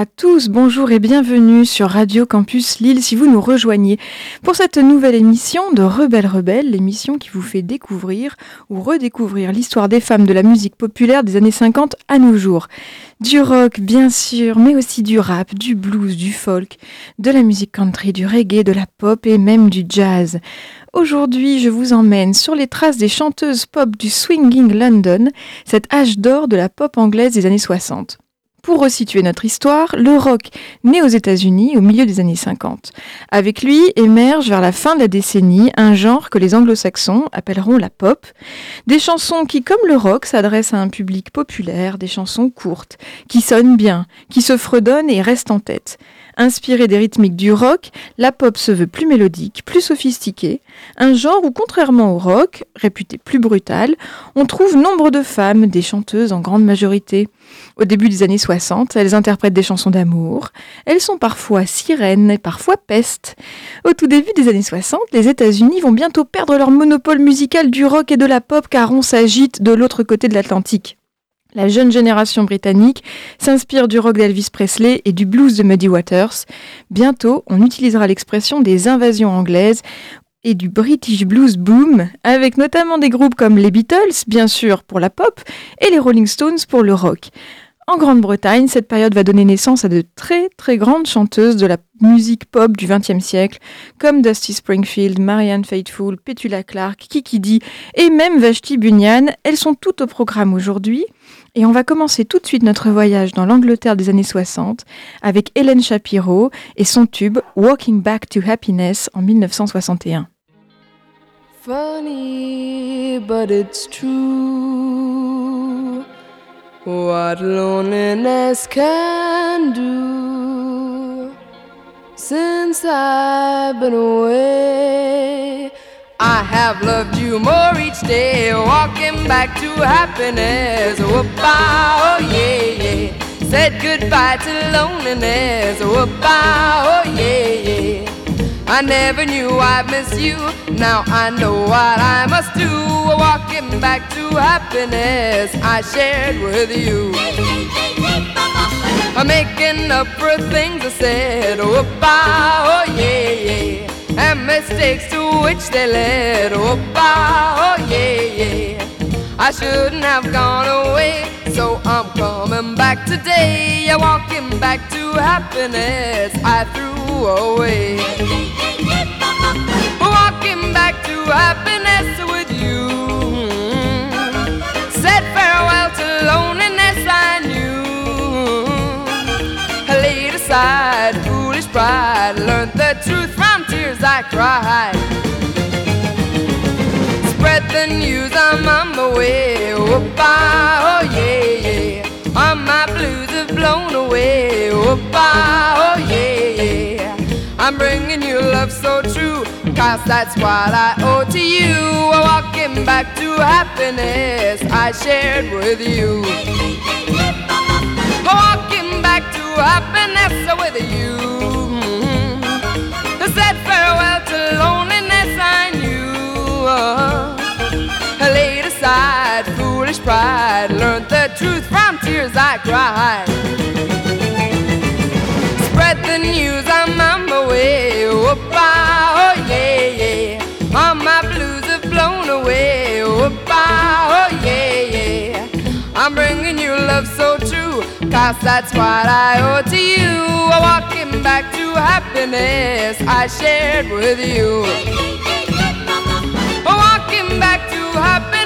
à tous, bonjour et bienvenue sur Radio Campus Lille si vous nous rejoignez pour cette nouvelle émission de Rebelle Rebelle, l'émission qui vous fait découvrir ou redécouvrir l'histoire des femmes de la musique populaire des années 50 à nos jours. Du rock bien sûr, mais aussi du rap, du blues, du folk, de la musique country, du reggae, de la pop et même du jazz. Aujourd'hui, je vous emmène sur les traces des chanteuses pop du Swinging London, cet âge d'or de la pop anglaise des années 60. Pour resituer notre histoire, le rock naît aux États-Unis au milieu des années 50. Avec lui émerge vers la fin de la décennie un genre que les anglo-saxons appelleront la pop, des chansons qui, comme le rock, s'adressent à un public populaire, des chansons courtes, qui sonnent bien, qui se fredonnent et restent en tête. Inspirée des rythmiques du rock, la pop se veut plus mélodique, plus sophistiquée, un genre où, contrairement au rock, réputé plus brutal, on trouve nombre de femmes, des chanteuses en grande majorité. Au début des années 60, elles interprètent des chansons d'amour. Elles sont parfois sirènes et parfois pestes. Au tout début des années 60, les États-Unis vont bientôt perdre leur monopole musical du rock et de la pop car on s'agite de l'autre côté de l'Atlantique. La jeune génération britannique s'inspire du rock d'Elvis Presley et du blues de Muddy Waters. Bientôt, on utilisera l'expression des invasions anglaises et du British Blues Boom, avec notamment des groupes comme les Beatles, bien sûr pour la pop, et les Rolling Stones pour le rock. En Grande-Bretagne, cette période va donner naissance à de très très grandes chanteuses de la musique pop du XXe siècle, comme Dusty Springfield, Marianne Faithfull, Petula Clark, Kiki Dee et même Vashti Bunyan. Elles sont toutes au programme aujourd'hui. Et on va commencer tout de suite notre voyage dans l'Angleterre des années 60 avec Hélène Shapiro et son tube Walking Back to Happiness en 1961. Funny, but it's true. What I have loved you more each day. Walking back to happiness. Whoop-ah, oh yeah, yeah. Said goodbye to loneliness. Whoop-ah, oh yeah, yeah. I never knew I'd miss you. Now I know what I must do. Walking back to happiness I shared with you. I'm making up for things I said. Oh, oh yeah, yeah. And mistakes to which they led. Oh, oh yeah, yeah. I shouldn't have gone away, so I'm coming back today. Yeah, walking back to happiness I threw away. Walking back to happiness with you. Said farewell to loneliness I knew. Laid aside foolish pride, learned the I cried. Spread the news, I'm on my way. Whoop-ah, oh yeah, yeah. All my blues have blown away. Whoop-ah, oh yeah, yeah. I'm bringing you love so true, cause that's what I owe to you. Walking back to happiness I shared with you. Walking back to happiness with you. Laid aside foolish pride, learned the truth from tears I cried. Spread the news, I'm on my way. Whoop-ah, oh yeah, yeah. All my blues have blown away. Whoop-ah, oh yeah, yeah. I'm bringing you love so true, cause that's what I owe to you. Walking back to happiness I shared with you. Walking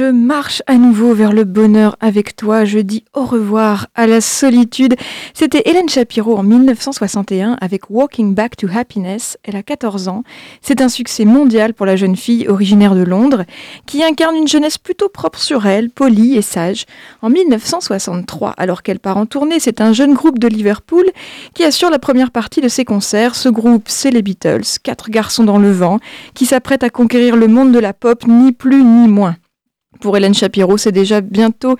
Je marche à nouveau vers le bonheur avec toi. Je dis au revoir à la solitude. C'était Hélène Shapiro en 1961 avec Walking Back to Happiness. Elle a 14 ans. C'est un succès mondial pour la jeune fille originaire de Londres qui incarne une jeunesse plutôt propre sur elle, polie et sage. En 1963, alors qu'elle part en tournée, c'est un jeune groupe de Liverpool qui assure la première partie de ses concerts. Ce groupe, c'est les Beatles, quatre garçons dans le vent, qui s'apprêtent à conquérir le monde de la pop, ni plus ni moins. Pour Hélène Shapiro, c'est déjà bientôt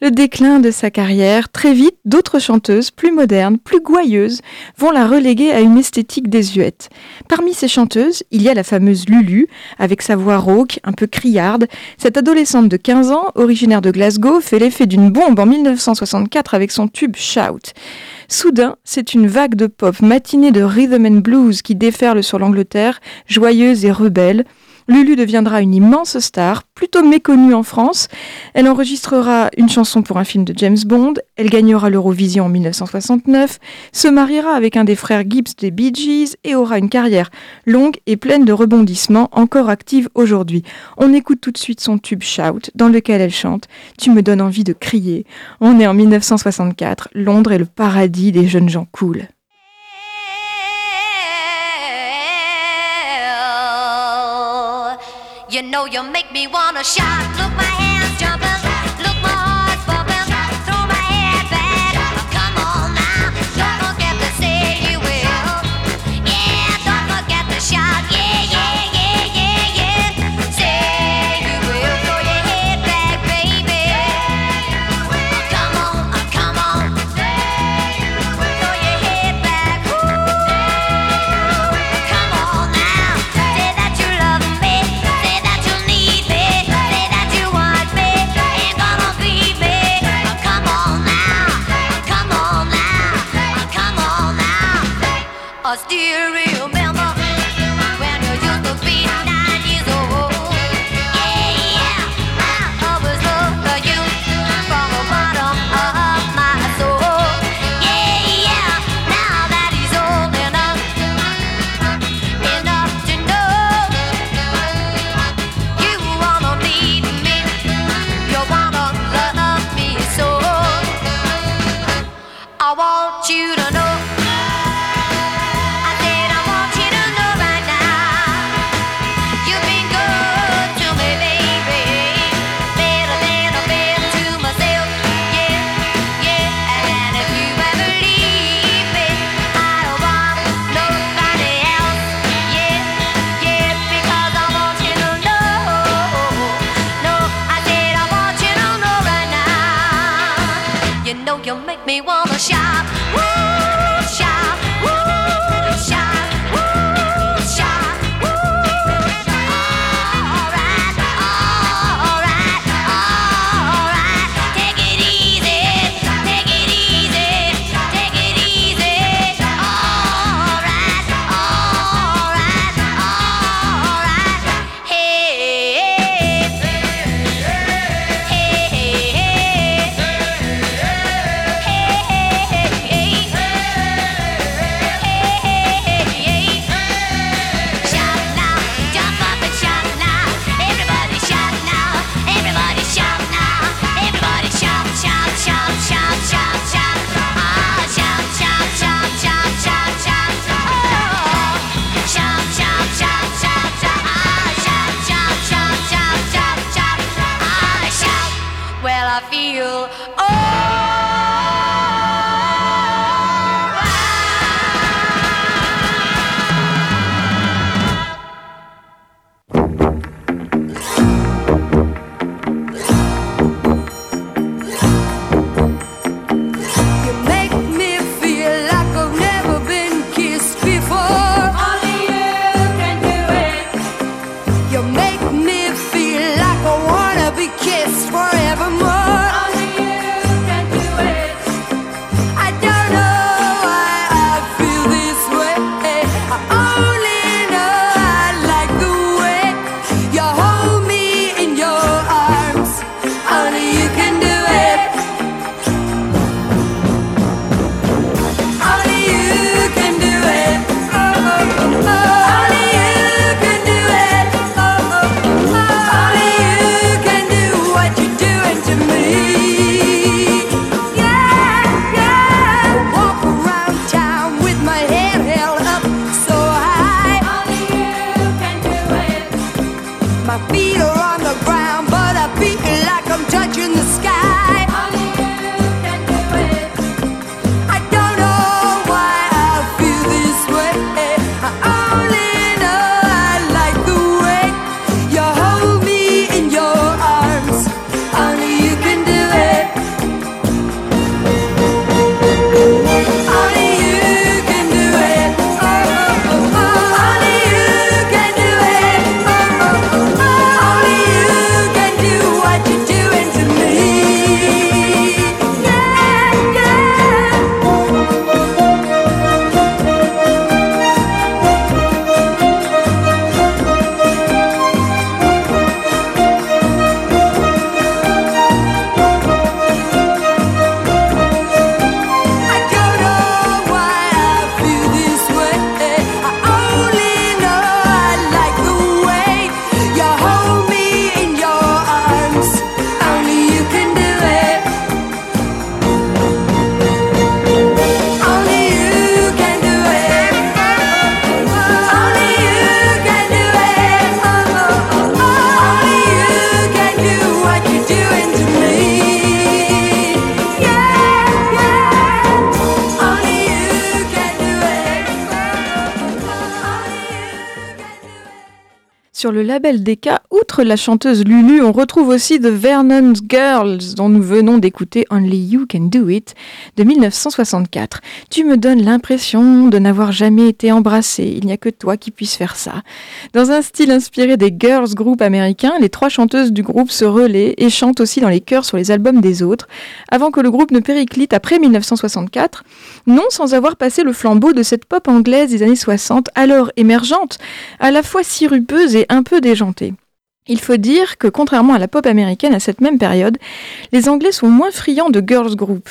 le déclin de sa carrière. Très vite, d'autres chanteuses, plus modernes, plus gouailleuses, vont la reléguer à une esthétique désuète. Parmi ces chanteuses, il y a la fameuse Lulu, avec sa voix rauque, un peu criarde. Cette adolescente de 15 ans, originaire de Glasgow, fait l'effet d'une bombe en 1964 avec son tube Shout. Soudain, c'est une vague de pop matinée de rhythm and blues qui déferle sur l'Angleterre, joyeuse et rebelle. Lulu deviendra une immense star, plutôt méconnue en France. Elle enregistrera une chanson pour un film de James Bond, elle gagnera l'Eurovision en 1969, se mariera avec un des frères Gibbs des Bee Gees et aura une carrière longue et pleine de rebondissements, encore active aujourd'hui. On écoute tout de suite son tube Shout, dans lequel elle chante Tu me donnes envie de crier. On est en 1964, Londres est le paradis des jeunes gens cool. You know you make me wanna shout. Look, my me wanna Sur le label Decca, outre la chanteuse Lulu, on retrouve aussi The Vernon's Girls, dont nous venons d'écouter Only You Can Do It de 1964. Tu me donnes l'impression de n'avoir jamais été embrassée, il n'y a que toi qui puisse faire ça. Dans un style inspiré des girls group américains, les trois chanteuses du groupe se relaient et chantent aussi dans les chœurs sur les albums des autres, avant que le groupe ne périclite après 1964, non sans avoir passé le flambeau de cette pop anglaise des années 60, alors émergente, à la fois sirupeuse et un peu déjantée. Il faut dire que contrairement à la pop américaine à cette même période, les Anglais sont moins friands de girls group.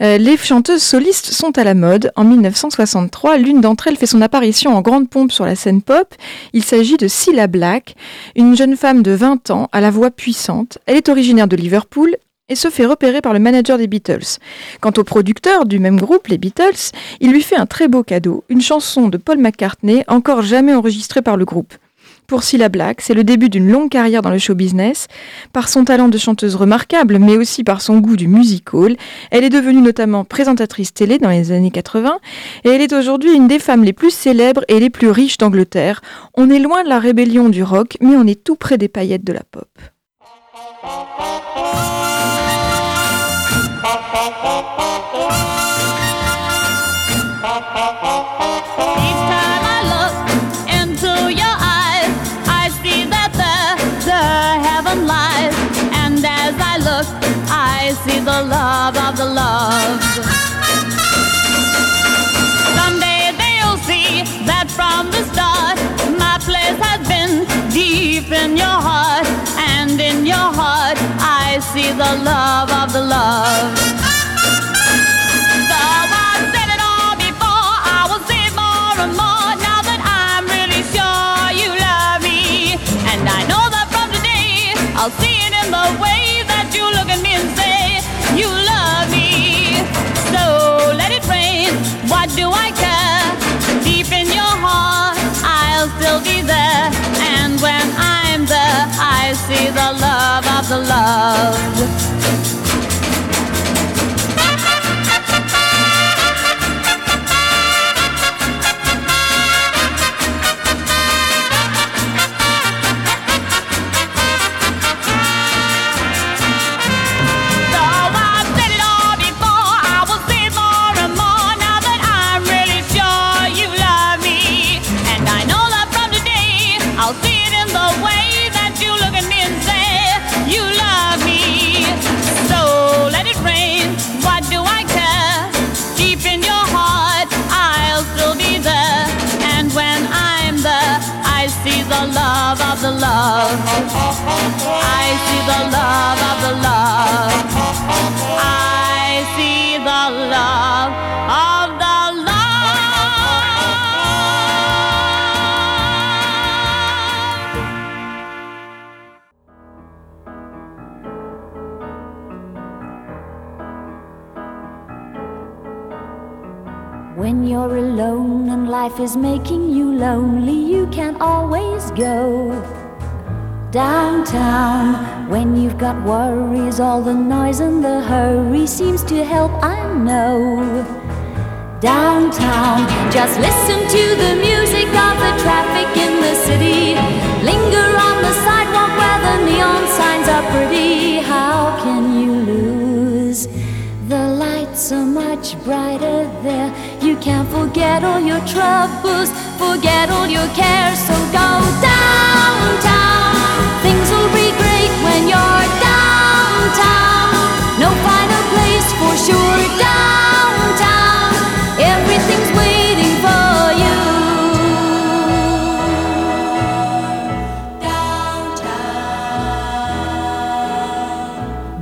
Euh, les chanteuses solistes sont à la mode. En 1963, l'une d'entre elles fait son apparition en grande pompe sur la scène pop. Il s'agit de Cilla Black, une jeune femme de 20 ans à la voix puissante. Elle est originaire de Liverpool et se fait repérer par le manager des Beatles. Quant au producteur du même groupe, les Beatles, il lui fait un très beau cadeau, une chanson de Paul McCartney encore jamais enregistrée par le groupe. Pour Cilla Black, c'est le début d'une longue carrière dans le show business. Par son talent de chanteuse remarquable, mais aussi par son goût du music hall, elle est devenue notamment présentatrice télé dans les années 80 et elle est aujourd'hui une des femmes les plus célèbres et les plus riches d'Angleterre. On est loin de la rébellion du rock, mais on est tout près des paillettes de la pop. In your heart, and in your heart I see the love of the love. I see the love of the love. Life is making you lonely, you can always go Downtown, when you've got worries, all the noise and the hurry seems to help, I know. Downtown, just listen to the music of the traffic in the city. Linger on the sidewalk where the neon signs are pretty. How can you lose? The lights are much brighter there. Can't forget all your troubles, forget all your cares, so go downtown. Things will be great when you're downtown. No finer place for sure downtown.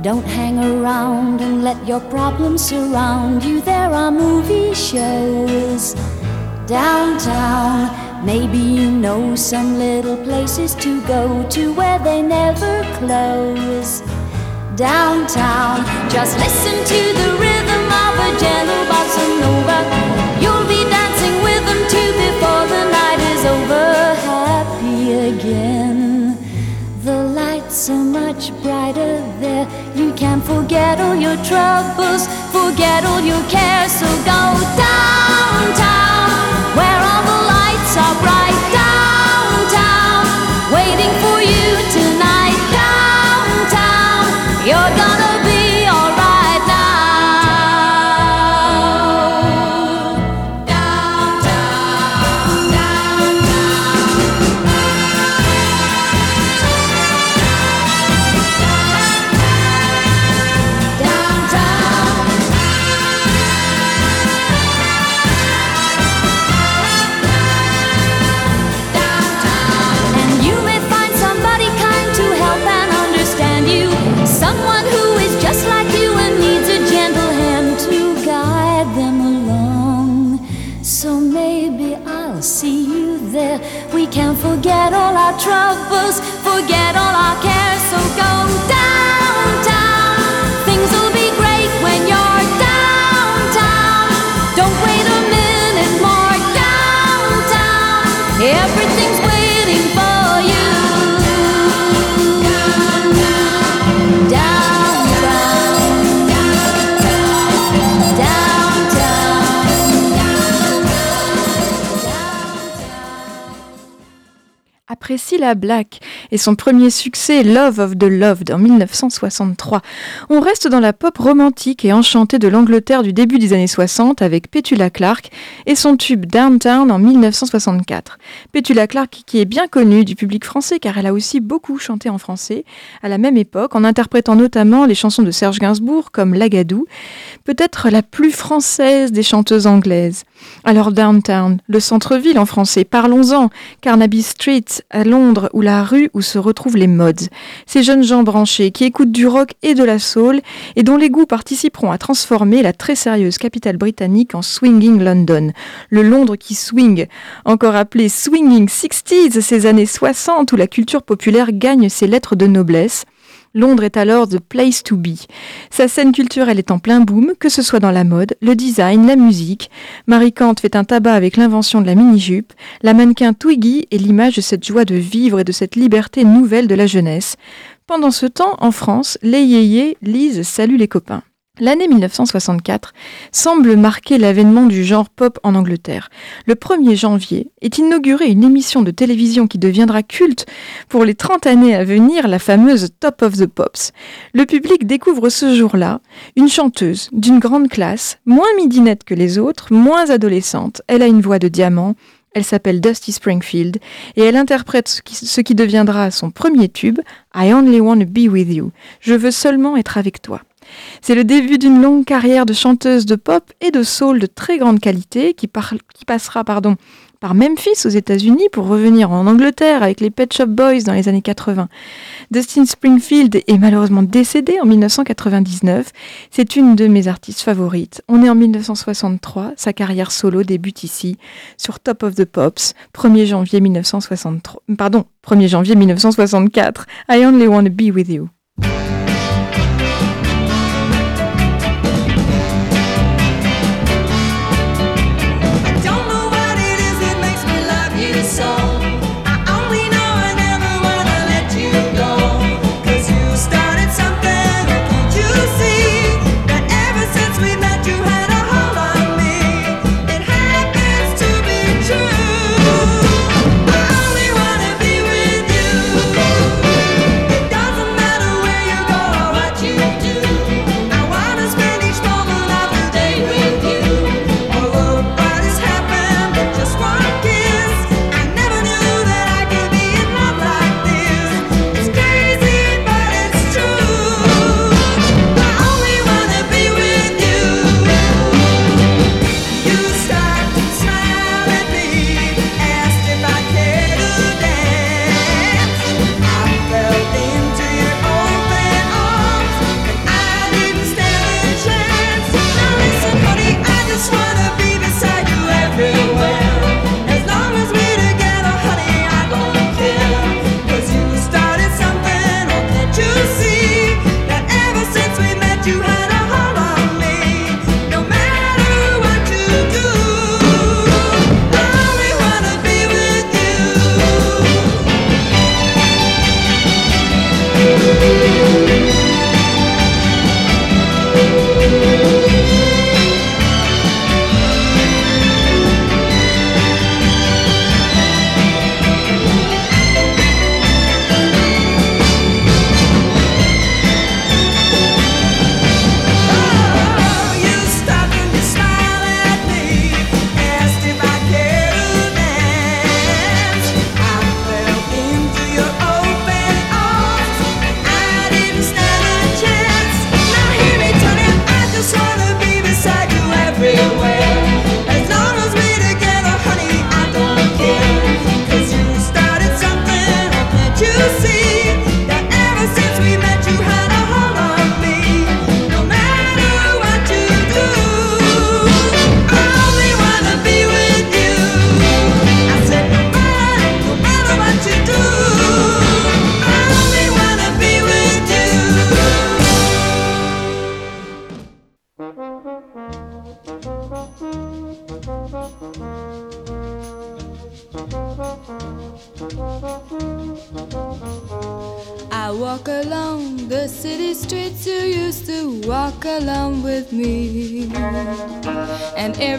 Don't hang around and let your problems surround you. There are movie shows downtown. Maybe you know some little places to go to where they never close. Downtown, just listen to the rhythm of a gentle bossa nova. Much brighter there. You can forget all your troubles, forget all your cares. So go downtown, Black et son premier succès Love of the Loved en 1963, on reste dans la pop romantique et enchantée de l'Angleterre du début des années 60 avec Petula Clark et son tube Downtown en 1964. Petula Clark qui est bien connue du public français car elle a aussi beaucoup chanté en français à la même époque en interprétant notamment les chansons de Serge Gainsbourg comme Lagadou, peut-être la plus française des chanteuses anglaises. Alors Downtown, le centre-ville en français, parlons-en, Carnaby Street à Londres ou la rue où se retrouvent les mods. Ces jeunes gens branchés qui écoutent du rock et de la soul et dont les goûts participeront à transformer la très sérieuse capitale britannique en swinging London. Le Londres qui swing, encore appelé swinging 60s, ces années 60 où la culture populaire gagne ses lettres de noblesse. Londres est alors the place to be. Sa scène culturelle est en plein boom, que ce soit dans la mode, le design, la musique. Marie Kant fait un tabac avec l'invention de la mini-jupe. La mannequin Twiggy est l'image de cette joie de vivre et de cette liberté nouvelle de la jeunesse. Pendant ce temps, en France, les yéyés lisent Salut les copains. L'année 1964 semble marquer l'avènement du genre pop en Angleterre. Le 1er janvier est inaugurée une émission de télévision qui deviendra culte pour les 30 années à venir, la fameuse Top of the Pops. Le public découvre ce jour-là une chanteuse d'une grande classe, moins midinette que les autres, moins adolescente. Elle a une voix de diamant, elle s'appelle Dusty Springfield et elle interprète ce qui, ce qui deviendra son premier tube, I Only Want to Be With You. Je veux seulement être avec toi. C'est le début d'une longue carrière de chanteuse de pop et de soul de très grande qualité qui, passera par Memphis aux États-Unis pour revenir en Angleterre avec les Pet Shop Boys dans les années 80. Dustin Springfield est malheureusement décédé en 1999. C'est une de mes artistes favorites. On est en 1963, sa carrière solo débute ici sur Top of the Pops, 1er janvier 1963. Pardon, 1er janvier 1964. I only want to be with you.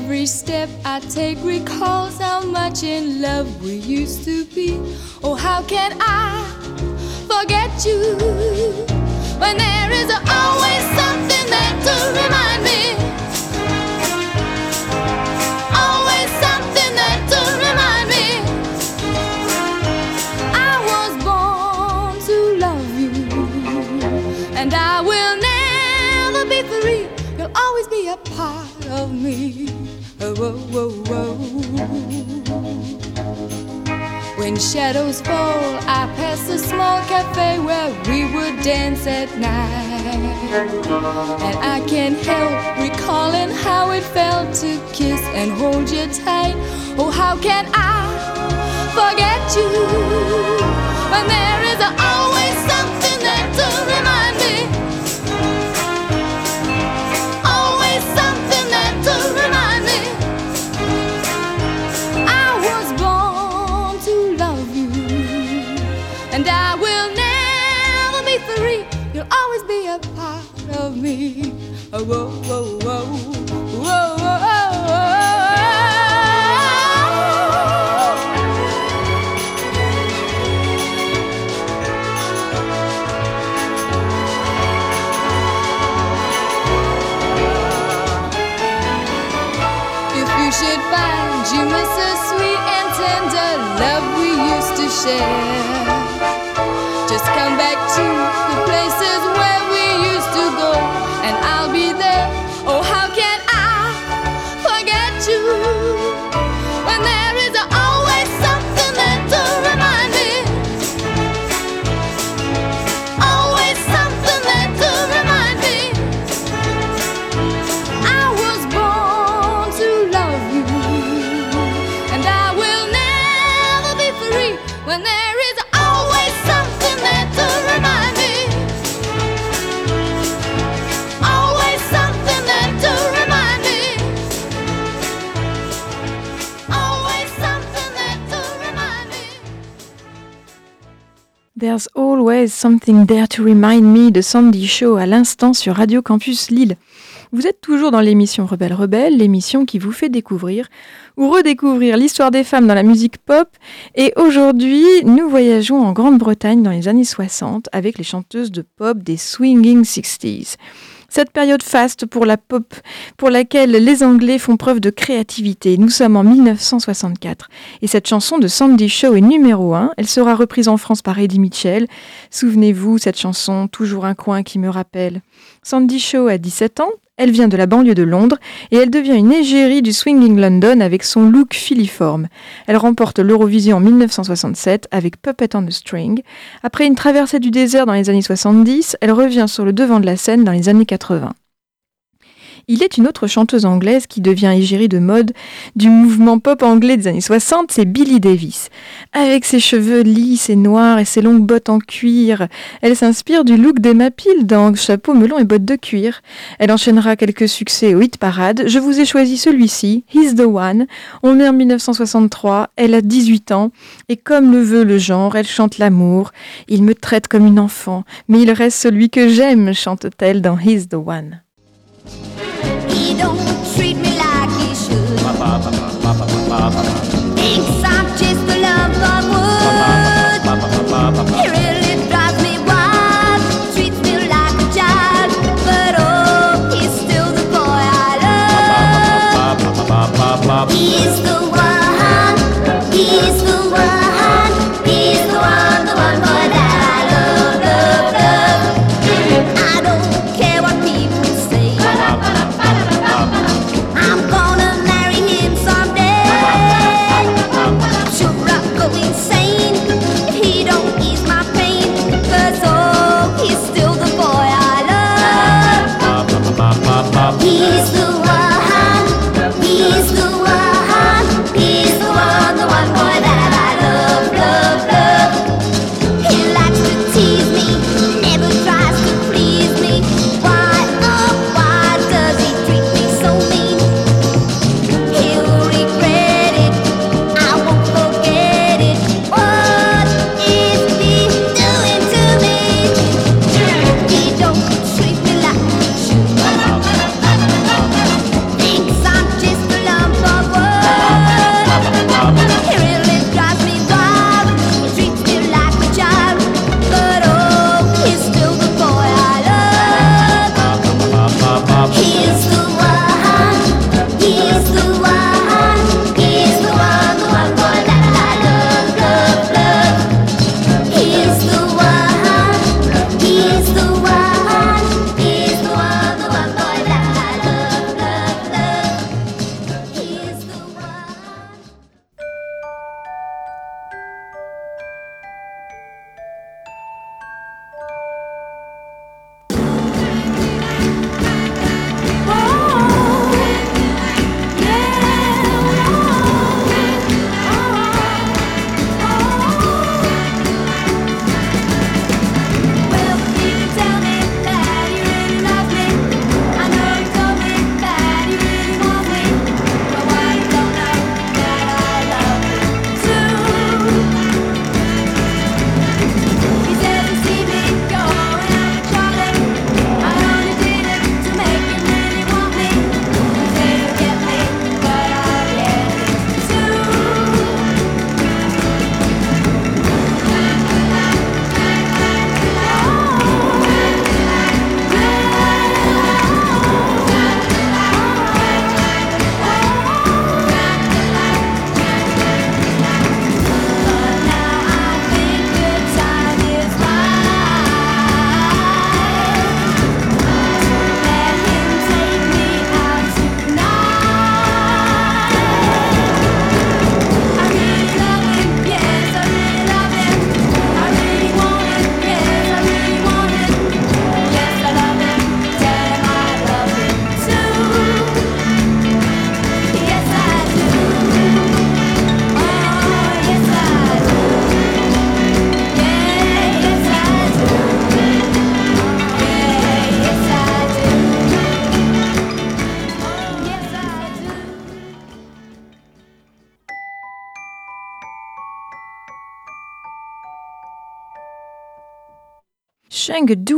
Every step I take recalls how much in love we used to be. Oh, how can I forget you cafe where we would dance at night. And I can't help recalling how it felt to kiss and hold you tight. Oh, how can I forget you when there is always just come back to the places where There's always something there to remind me de Sandy Shaw à l'instant sur Radio Campus Lille. Vous êtes toujours dans l'émission Rebelle Rebelle, l'émission qui vous fait découvrir ou redécouvrir l'histoire des femmes dans la musique pop. Et aujourd'hui, nous voyageons en Grande-Bretagne dans les années 60 avec les chanteuses de pop des Swinging 60s. Cette période faste pour la pop, pour laquelle les Anglais font preuve de créativité. Nous sommes en 1964 et cette chanson de Sandy Shaw est numéro 1. Elle sera reprise en France par Eddie Mitchell. Souvenez-vous, cette chanson, toujours un coin qui me rappelle. Sandy Shaw a 17 ans. Elle vient de la banlieue de Londres et elle devient une égérie du Swinging London avec son look filiforme. Elle remporte l'Eurovision en 1967 avec Puppet on the String. Après une traversée du désert dans les années 70, elle revient sur le devant de la scène dans les années 80. Il est une autre chanteuse anglaise qui devient égérie de mode du mouvement pop anglais des années 60, c'est Billie Davis. Avec ses cheveux lisses et noirs et ses longues bottes en cuir, elle s'inspire du look d'Emma Peel dans chapeau melon et bottes de cuir. Elle enchaînera quelques succès au hit parade. Je vous ai choisi celui-ci, He's the One. On est en 1963, elle a 18 ans et comme le veut le genre, elle chante l'amour. Il me traite comme une enfant, mais il reste celui que j'aime, chante-t-elle dans He's the One. up.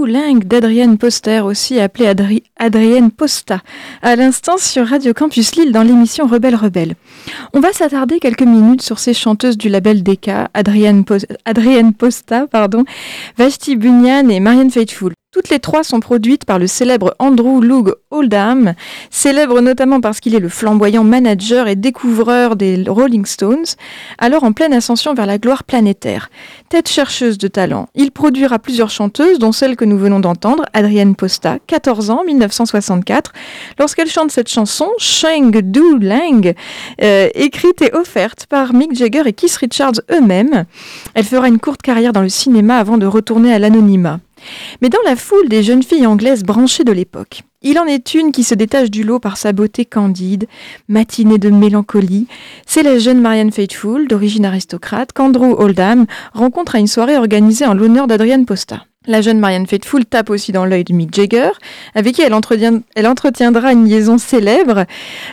Lang d'Adrienne Poster, aussi appelée Adri Adrienne Posta, à l'instant sur Radio Campus Lille dans l'émission Rebelle Rebelle. On va s'attarder quelques minutes sur ces chanteuses du label Adrienne, Adrienne Posta, pardon, Vashti Bunyan et Marianne Faithfull. Toutes les trois sont produites par le célèbre Andrew Loog Oldham, célèbre notamment parce qu'il est le flamboyant manager et découvreur des Rolling Stones, alors en pleine ascension vers la gloire planétaire. Tête chercheuse de talent, il produira plusieurs chanteuses, dont celle que nous venons d'entendre, Adrienne Posta, 14 ans, 1964, lorsqu'elle chante cette chanson, Shang Du Lang, euh, écrite et offerte par Mick Jagger et Keith Richards eux-mêmes. Elle fera une courte carrière dans le cinéma avant de retourner à l'anonymat. Mais dans la foule des jeunes filles anglaises branchées de l'époque, il en est une qui se détache du lot par sa beauté candide, matinée de mélancolie. C'est la jeune Marianne Faithfull, d'origine aristocrate, qu'Andrew Oldham rencontre à une soirée organisée en l'honneur d'Adrienne Posta. La jeune Marianne Faithfull tape aussi dans l'œil de Mick Jagger, avec qui elle, entretiendra une liaison célèbre.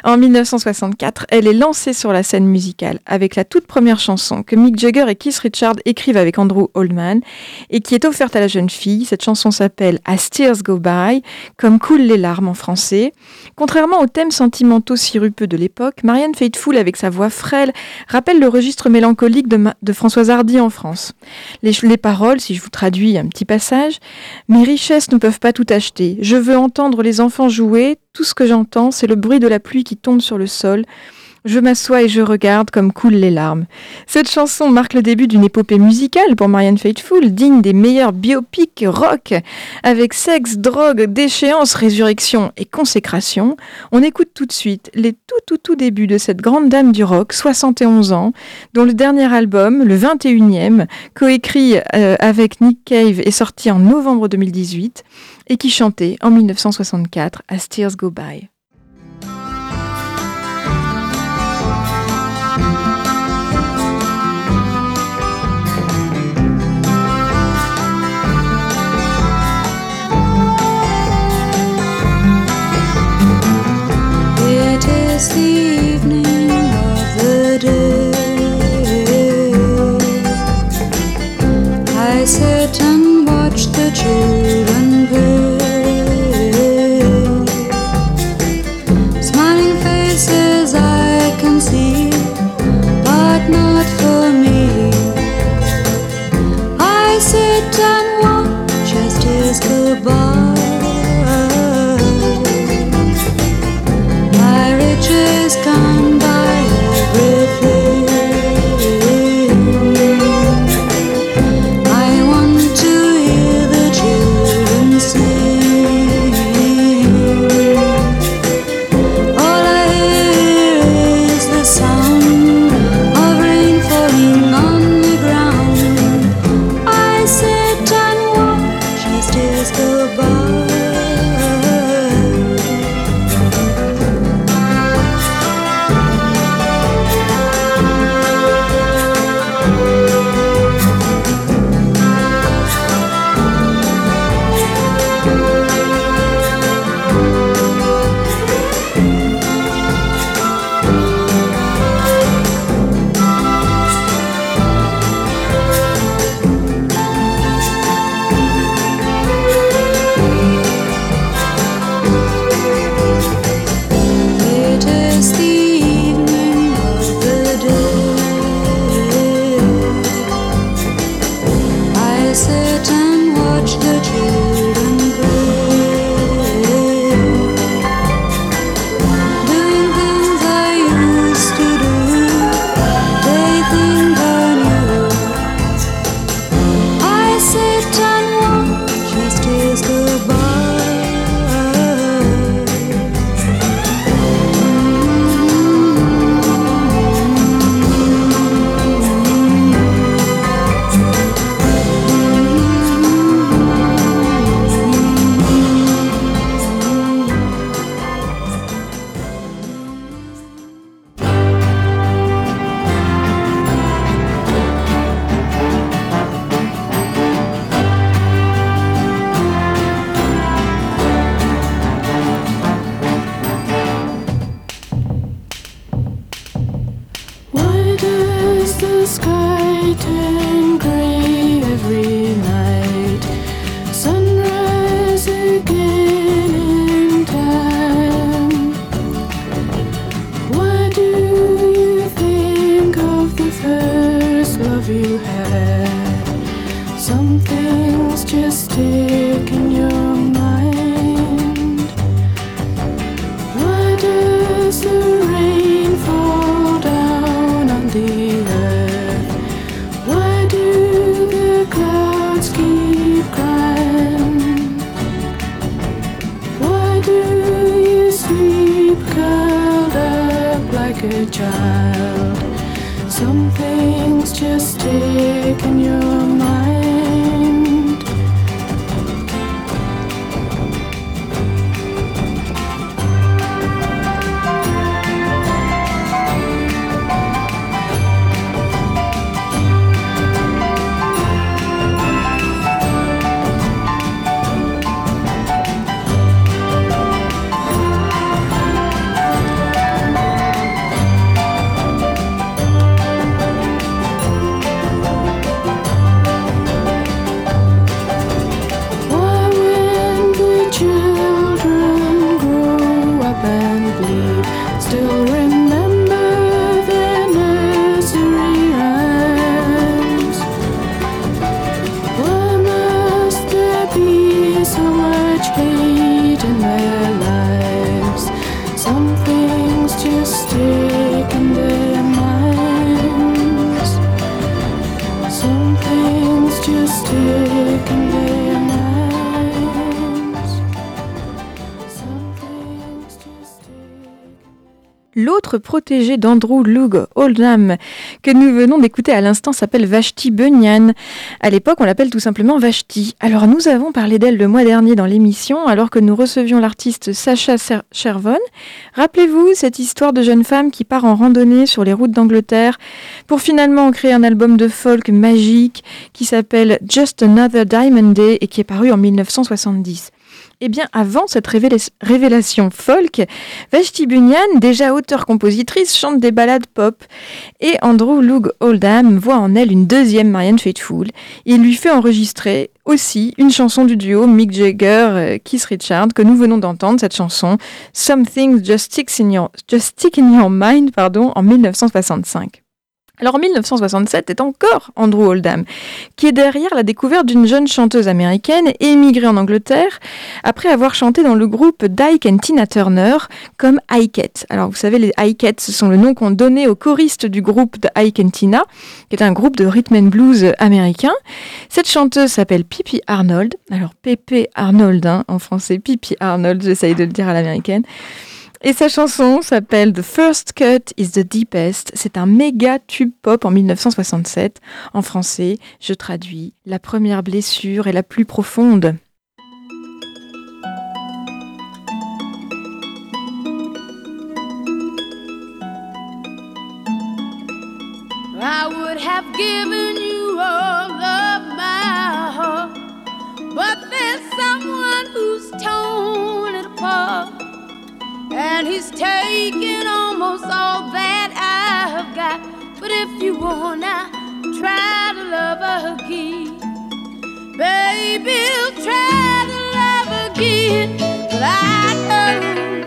En 1964, elle est lancée sur la scène musicale avec la toute première chanson que Mick Jagger et Keith Richards écrivent avec Andrew Oldham et qui est offerte à la jeune fille. Cette chanson s'appelle As Tears Go By, comme coulent les larmes en français. Contrairement aux thèmes sentimentaux sirupeux de l'époque, Marianne Faithfull, avec sa voix frêle, rappelle le registre mélancolique de, Françoise Hardy en France. Les, les paroles, si je vous traduis un petit mes richesses ne peuvent pas tout acheter. Je veux entendre les enfants jouer. Tout ce que j'entends, c'est le bruit de la pluie qui tombe sur le sol. Je m'assois et je regarde comme coulent les larmes. Cette chanson marque le début d'une épopée musicale pour Marianne Faithfull, digne des meilleurs biopics rock, avec sexe, drogue, déchéance, résurrection et consécration. On écoute tout de suite les tout tout tout débuts de cette grande dame du rock, 71 ans, dont le dernier album, le 21e, coécrit euh, avec Nick Cave, est sorti en novembre 2018 et qui chantait en 1964 As Tears Go By. Tears D'Andrew Loog Oldham que nous venons d'écouter à l'instant s'appelle Vashti Bunyan. À l'époque, on l'appelle tout simplement Vashti. Alors nous avons parlé d'elle le mois dernier dans l'émission alors que nous recevions l'artiste Sacha Ser- Chervon. Rappelez-vous cette histoire de jeune femme qui part en randonnée sur les routes d'Angleterre pour finalement créer un album de folk magique qui s'appelle Just Another Diamond Day et qui est paru en 1970. Eh bien, avant cette révéla- révélation folk, Vashti Bunyan, déjà auteure-compositrice, chante des ballades pop. Et Andrew Loog Oldham voit en elle une deuxième Marianne Faithfull. Il lui fait enregistrer aussi une chanson du duo Mick Jagger-Keith Richard que nous venons d'entendre, cette chanson Something Just Sticks in Your, Just Stick in Your Mind pardon, en 1965. Alors en 1967 est encore Andrew Oldham, qui est derrière la découverte d'une jeune chanteuse américaine émigrée en Angleterre après avoir chanté dans le groupe Dyke and Tina Turner comme Ikeette. Alors vous savez, les Ikeette, ce sont le nom qu'on donnait aux choristes du groupe de Ike Tina, qui est un groupe de rhythm and blues américain. Cette chanteuse s'appelle Pippi Arnold. Alors Pépé Arnold hein, en français, Pippi Arnold, j'essaye de le dire à l'américaine. Et sa chanson s'appelle The First Cut is the Deepest. C'est un méga tube pop en 1967. En français, je traduis La première blessure est la plus profonde. I would have given you all of my heart, but there's someone who's torn it and he's taken almost all that I've got. But if you wanna try to love again, baby, try to love again. But I know.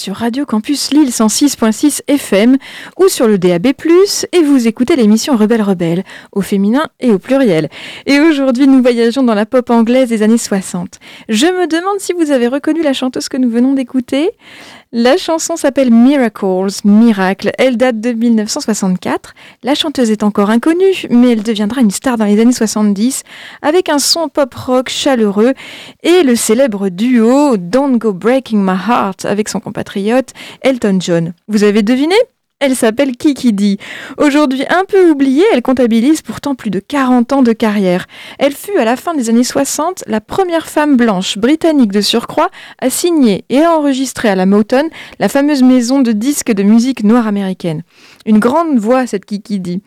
Sur Radio Campus Lille 106.6 FM ou sur le DAB+, et vous écoutez l'émission Rebelle Rebelle, au féminin et au pluriel. Et aujourd'hui, nous voyageons dans la pop anglaise des années 60. Je me demande si vous avez reconnu la chanteuse que nous venons d'écouter. La chanson s'appelle Miracles, Miracle. Elle date de 1964. La chanteuse est encore inconnue, mais elle deviendra une star dans les années 70 avec un son pop rock chaleureux et le célèbre duo Don't Go Breaking My Heart avec son compatriote Elton John. Vous avez deviné? Elle s'appelle Kiki Dee. Aujourd'hui un peu oubliée, elle comptabilise pourtant plus de 40 ans de carrière. Elle fut à la fin des années 60 la première femme blanche britannique de surcroît à signer et à enregistrer à la Motown, la fameuse maison de disques de musique noire américaine. Une grande voix cette Kiki Dee.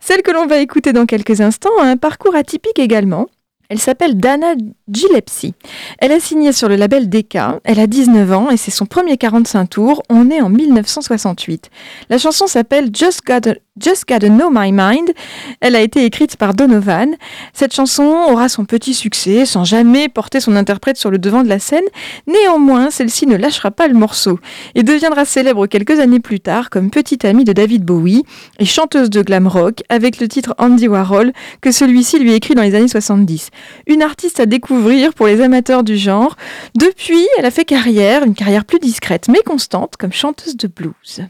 Celle que l'on va écouter dans quelques instants a un parcours atypique également. Elle s'appelle Dana Gillespie. Elle a signé sur le label Decca, elle a 19 ans et c'est son premier 45 tours, on est en 1968. La chanson s'appelle Just Gotta, Just Gotta Know My Mind, elle a été écrite par Donovan. Cette chanson aura son petit succès sans jamais porter son interprète sur le devant de la scène, néanmoins celle-ci ne lâchera pas le morceau et deviendra célèbre quelques années plus tard comme petite amie de David Bowie et chanteuse de glam rock avec le titre Andy Warhol que celui-ci lui écrit dans les années 70 une artiste à découvrir pour les amateurs du genre. Depuis, elle a fait carrière, une carrière plus discrète mais constante comme chanteuse de blues.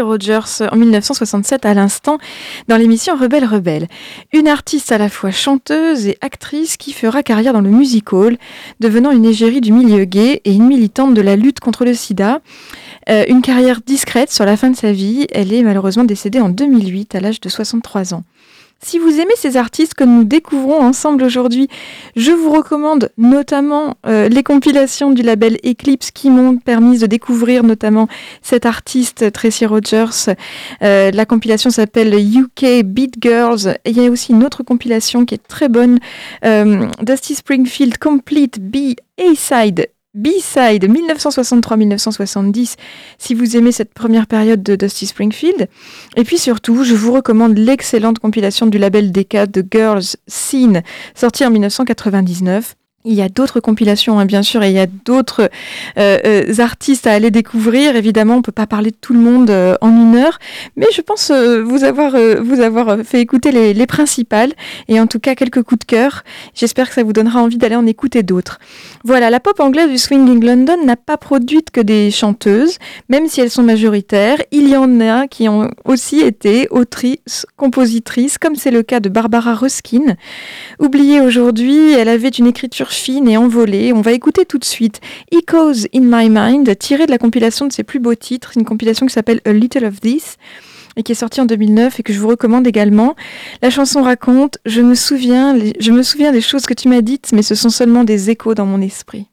Rogers en 1967 à l'instant dans l'émission Rebelle Rebelle. Une artiste à la fois chanteuse et actrice qui fera carrière dans le music hall, devenant une égérie du milieu gay et une militante de la lutte contre le sida. Euh, une carrière discrète sur la fin de sa vie, elle est malheureusement décédée en 2008 à l'âge de 63 ans. Si vous aimez ces artistes que nous découvrons ensemble aujourd'hui, je vous recommande notamment euh, les compilations du label Eclipse qui m'ont permis de découvrir notamment cette artiste Tracy Rogers. Euh, la compilation s'appelle UK Beat Girls. Et il y a aussi une autre compilation qui est très bonne, euh, Dusty Springfield Complete B A-Side. B-Side 1963-1970 si vous aimez cette première période de Dusty Springfield. Et puis surtout, je vous recommande l'excellente compilation du label Decca de Girls Scene sortie en 1999. Il y a d'autres compilations, hein, bien sûr, et il y a d'autres euh, euh, artistes à aller découvrir. Évidemment, on peut pas parler de tout le monde euh, en une heure, mais je pense vous avoir vous avoir fait écouter les, les principales et en tout cas quelques coups de cœur. J'espère que ça vous donnera envie d'aller en écouter d'autres. Voilà, la pop anglaise du Swinging London n'a pas produit que des chanteuses, même si elles sont majoritaires. Il y en a qui ont aussi été autrices, compositrices, comme c'est le cas de Barbara Ruskin. Oubliée aujourd'hui, elle avait une écriture fine et envolée. On va écouter tout de suite Echoes in My Mind, tiré de la compilation de ses plus beaux titres, une compilation qui s'appelle A Little of This et qui est sortie en 2009 et que je vous recommande également. La chanson raconte Je me souviens, je me souviens des choses que tu m'as dites, mais ce sont seulement des échos dans mon esprit.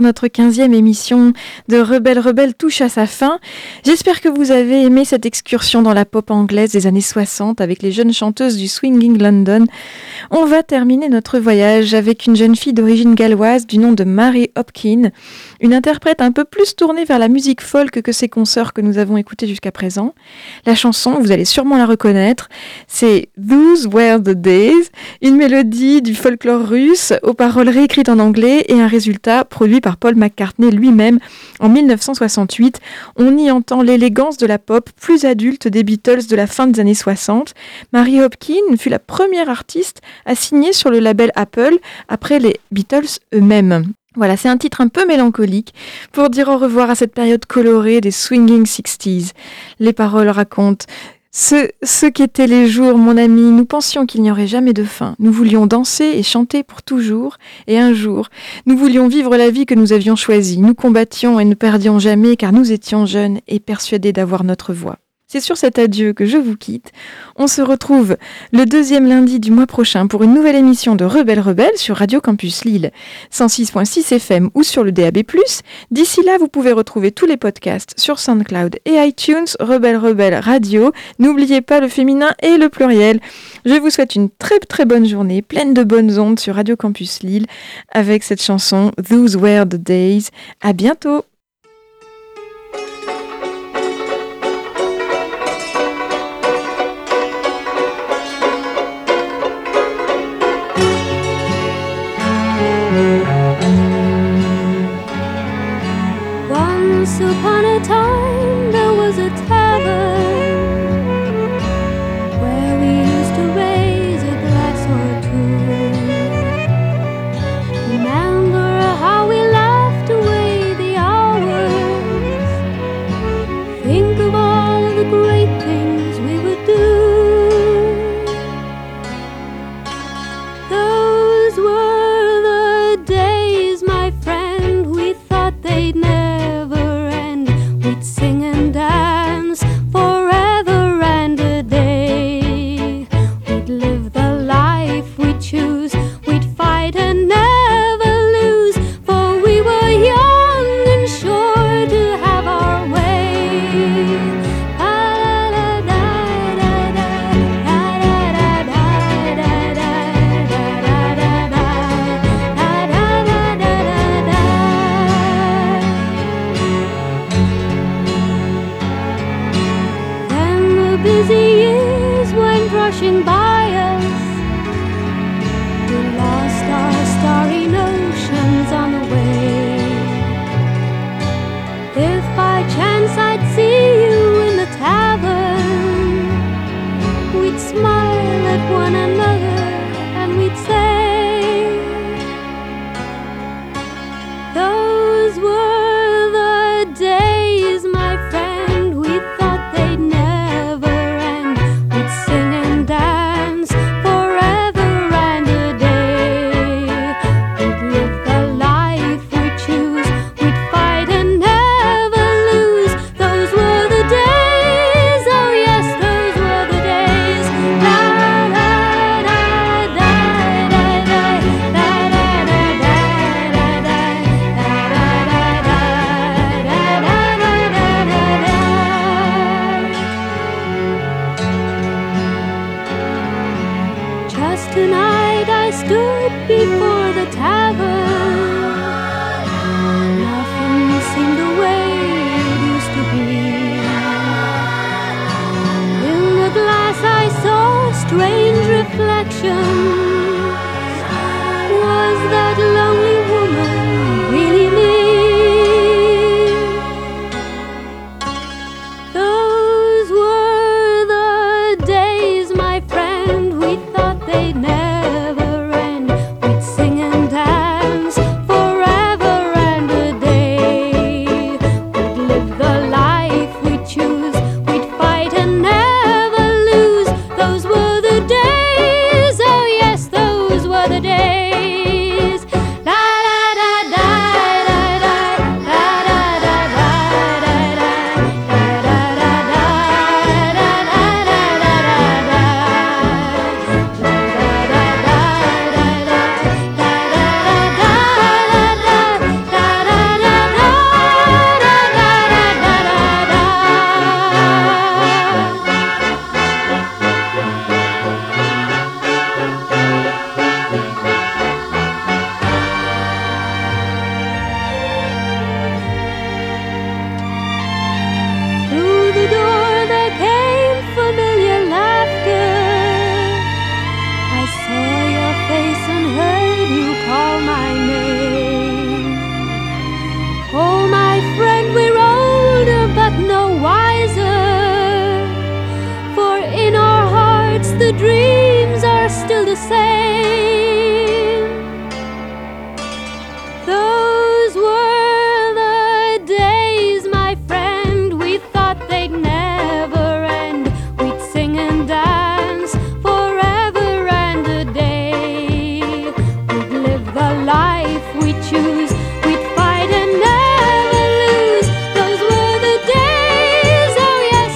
Notre 15e émission de Rebelle Rebelle touche à sa fin. J'espère que vous avez aimé cette excursion dans la pop anglaise des années 60 avec les jeunes chanteuses du Swinging London. On va terminer notre voyage avec une jeune fille d'origine galloise du nom de Mary Hopkin, une interprète un peu plus tournée vers la musique folk que ses consoeurs que nous avons écoutées jusqu'à présent. La chanson, vous allez sûrement la reconnaître, c'est Those Were the Days, une mélodie du folklore russe aux paroles réécrites en anglais et un résultat produit par Paul McCartney lui-même en 1968. On y entend l'élégance de la pop plus adulte des Beatles de la fin des années 60. Mary Hopkin fut la première artiste à signer sur le label Apple après les Beatles eux-mêmes. Voilà, c'est un titre un peu mélancolique pour dire au revoir à cette période colorée des swinging 60s. Les paroles racontent ce, ce qu'étaient les jours, mon ami, nous pensions qu'il n'y aurait jamais de fin. Nous voulions danser et chanter pour toujours, et un jour, nous voulions vivre la vie que nous avions choisie. Nous combattions et ne perdions jamais car nous étions jeunes et persuadés d'avoir notre voix. C'est sur cet adieu que je vous quitte. On se retrouve le deuxième lundi du mois prochain pour une nouvelle émission de Rebelle Rebelle sur Radio Campus Lille, 106.6 FM ou sur le DAB+. D'ici là, vous pouvez retrouver tous les podcasts sur SoundCloud et iTunes Rebelle Rebelle Radio. N'oubliez pas le féminin et le pluriel. Je vous souhaite une très très bonne journée, pleine de bonnes ondes sur Radio Campus Lille avec cette chanson Those Were the Days. À bientôt.